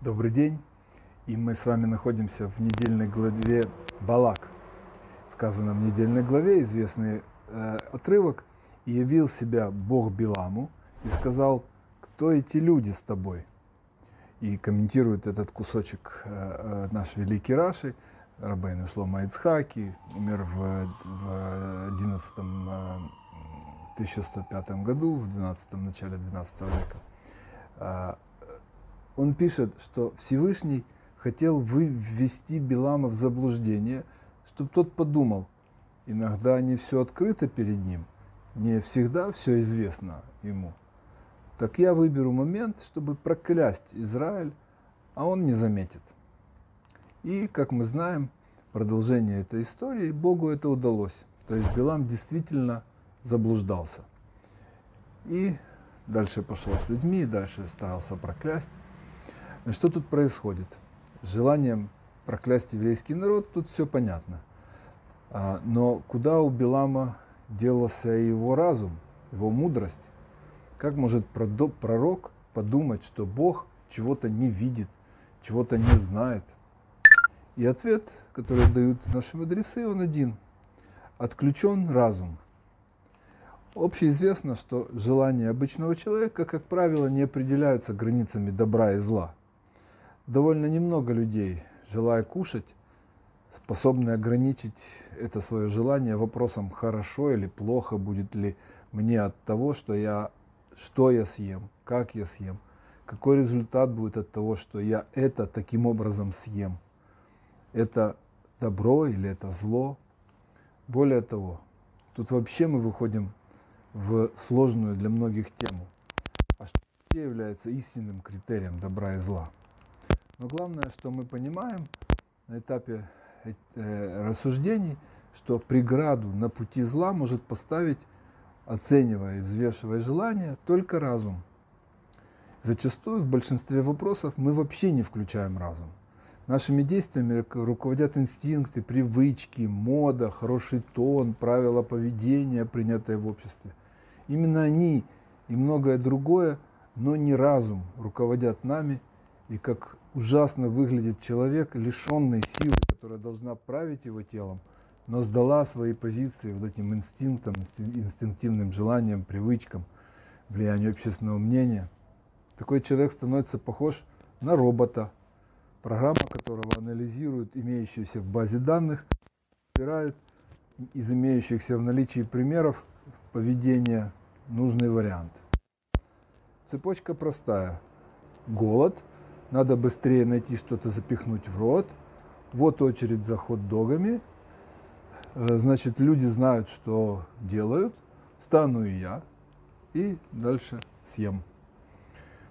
Добрый день. И мы с вами находимся в недельной главе Балак. Сказано в недельной главе известный э, отрывок. «И явил себя Бог Биламу и сказал, кто эти люди с тобой?» И комментирует этот кусочек э, э, наш великий Раши, Рабейн Шлома Ицхаки, умер в, в 11 э, 1105 году, в 12 начале 12 века. Э, он пишет, что Всевышний хотел ввести Билама в заблуждение, чтобы тот подумал, иногда не все открыто перед ним, не всегда все известно ему. Так я выберу момент, чтобы проклясть Израиль, а он не заметит. И, как мы знаем, продолжение этой истории, Богу это удалось. То есть Билам действительно заблуждался. И дальше пошел с людьми, дальше старался проклясть. Но что тут происходит? желанием проклясть еврейский народ, тут все понятно. А, но куда у Билама делался его разум, его мудрость? Как может пророк подумать, что Бог чего-то не видит, чего-то не знает? И ответ, который дают наши мудрецы, он один. Отключен разум. Общеизвестно, что желания обычного человека, как правило, не определяются границами добра и зла – довольно немного людей, желая кушать, способны ограничить это свое желание вопросом, хорошо или плохо будет ли мне от того, что я, что я съем, как я съем, какой результат будет от того, что я это таким образом съем. Это добро или это зло. Более того, тут вообще мы выходим в сложную для многих тему. А что является истинным критерием добра и зла? Но главное, что мы понимаем на этапе э, рассуждений, что преграду на пути зла может поставить, оценивая и взвешивая желания, только разум. Зачастую в большинстве вопросов мы вообще не включаем разум. Нашими действиями руководят инстинкты, привычки, мода, хороший тон, правила поведения, принятые в обществе. Именно они и многое другое, но не разум руководят нами – и как ужасно выглядит человек, лишенный силы, которая должна править его телом, но сдала свои позиции вот этим инстинктам, инстинктивным желаниям, привычкам, влиянию общественного мнения. Такой человек становится похож на робота, программа которого анализирует имеющиеся в базе данных, выбирает из имеющихся в наличии примеров поведения нужный вариант. Цепочка простая. Голод – надо быстрее найти что-то запихнуть в рот. Вот очередь за хот-догами. Э, значит, люди знают, что делают. Стану и я. И дальше съем.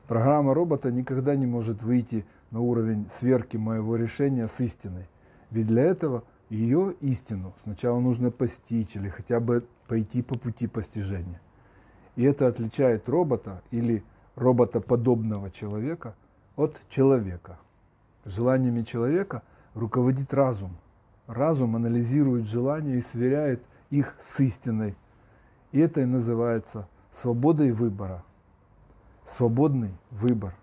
Программа робота никогда не может выйти на уровень сверки моего решения с истиной. Ведь для этого ее истину сначала нужно постичь или хотя бы пойти по пути постижения. И это отличает робота или роботоподобного человека от человека. Желаниями человека руководит разум. Разум анализирует желания и сверяет их с истиной. И это и называется свободой выбора. Свободный выбор.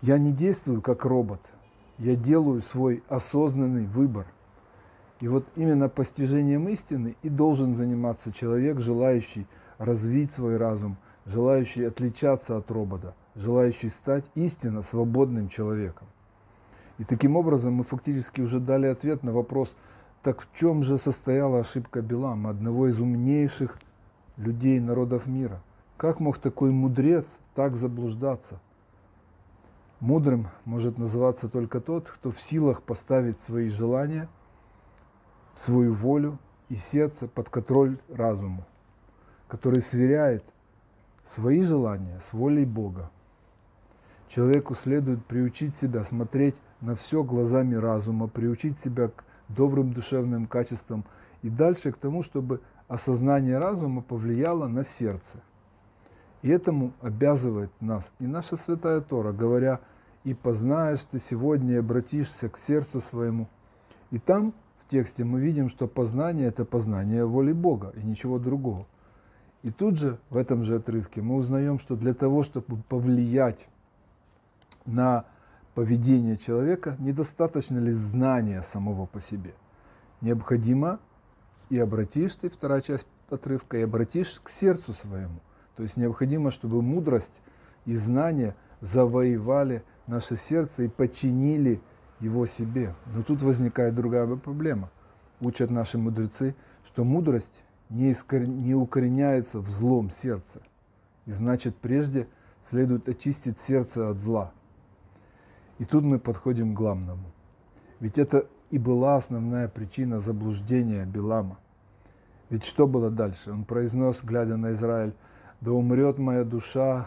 Я не действую как робот, я делаю свой осознанный выбор. И вот именно постижением истины и должен заниматься человек, желающий развить свой разум, желающий отличаться от робота – желающий стать истинно свободным человеком. И таким образом мы фактически уже дали ответ на вопрос, так в чем же состояла ошибка Билама, одного из умнейших людей народов мира? Как мог такой мудрец так заблуждаться? Мудрым может называться только тот, кто в силах поставить свои желания, свою волю и сердце под контроль разуму, который сверяет свои желания с волей Бога. Человеку следует приучить себя смотреть на все глазами разума, приучить себя к добрым душевным качествам и дальше к тому, чтобы осознание разума повлияло на сердце. И этому обязывает нас и наша Святая Тора, говоря, «И познаешь ты сегодня и обратишься к сердцу своему». И там в тексте мы видим, что познание – это познание воли Бога и ничего другого. И тут же, в этом же отрывке, мы узнаем, что для того, чтобы повлиять на поведение человека, недостаточно ли знания самого по себе. Необходимо и обратишь ты, вторая часть отрывка, и обратишь к сердцу своему. То есть необходимо, чтобы мудрость и знания завоевали наше сердце и подчинили его себе. Но тут возникает другая проблема. Учат наши мудрецы, что мудрость не, искор... не укореняется в злом сердце. И значит, прежде следует очистить сердце от зла. И тут мы подходим к главному. Ведь это и была основная причина заблуждения Билама. Ведь что было дальше? Он произнес, глядя на Израиль, «Да умрет моя душа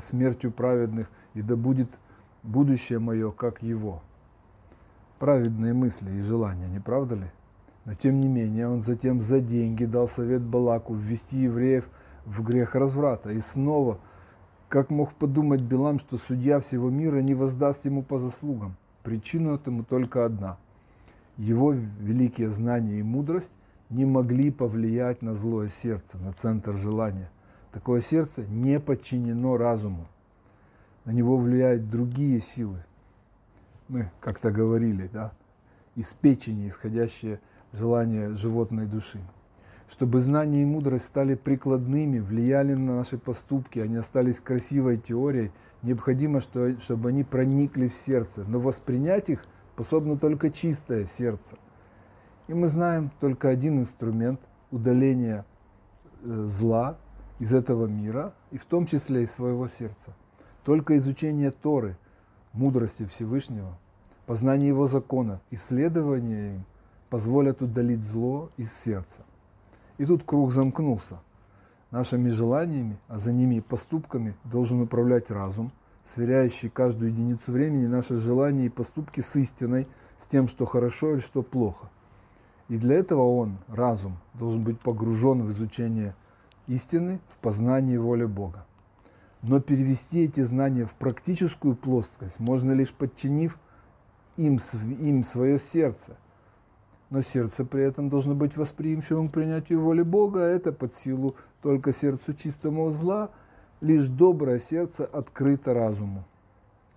смертью праведных, и да будет будущее мое, как его». Праведные мысли и желания, не правда ли? Но тем не менее, он затем за деньги дал совет Балаку ввести евреев в грех разврата. И снова, как мог подумать Билам, что судья всего мира не воздаст ему по заслугам? Причина этому только одна. Его великие знания и мудрость не могли повлиять на злое сердце, на центр желания. Такое сердце не подчинено разуму. На него влияют другие силы. Мы как-то говорили, да, из печени исходящие желания животной души. Чтобы знание и мудрость стали прикладными, влияли на наши поступки, они остались красивой теорией, необходимо, чтобы они проникли в сердце. Но воспринять их способно только чистое сердце. И мы знаем только один инструмент удаления э, зла из этого мира, и в том числе из своего сердца. Только изучение Торы, мудрости Всевышнего, познание Его закона, исследование им – позволят удалить зло из сердца. И тут круг замкнулся. Нашими желаниями, а за ними и поступками должен управлять разум, сверяющий каждую единицу времени наши желания и поступки с истиной, с тем, что хорошо или что плохо. И для этого он, разум, должен быть погружен в изучение истины, в познание воли Бога. Но перевести эти знания в практическую плоскость можно лишь подчинив им, им свое сердце – но сердце при этом должно быть восприимчивым к принятию воли Бога, а это под силу только сердцу чистому зла, лишь доброе сердце открыто разуму.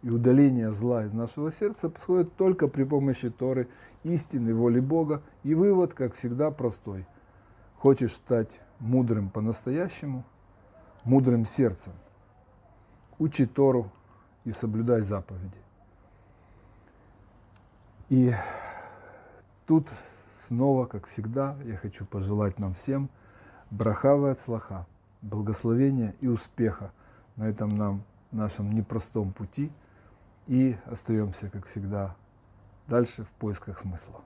И удаление зла из нашего сердца происходит только при помощи Торы, истины, воли Бога. И вывод, как всегда, простой. Хочешь стать мудрым по-настоящему, мудрым сердцем, учи Тору и соблюдай заповеди. И Тут снова, как всегда, я хочу пожелать нам всем брахавы от слаха, благословения и успеха на этом нам нашем непростом пути. И остаемся, как всегда, дальше в поисках смысла.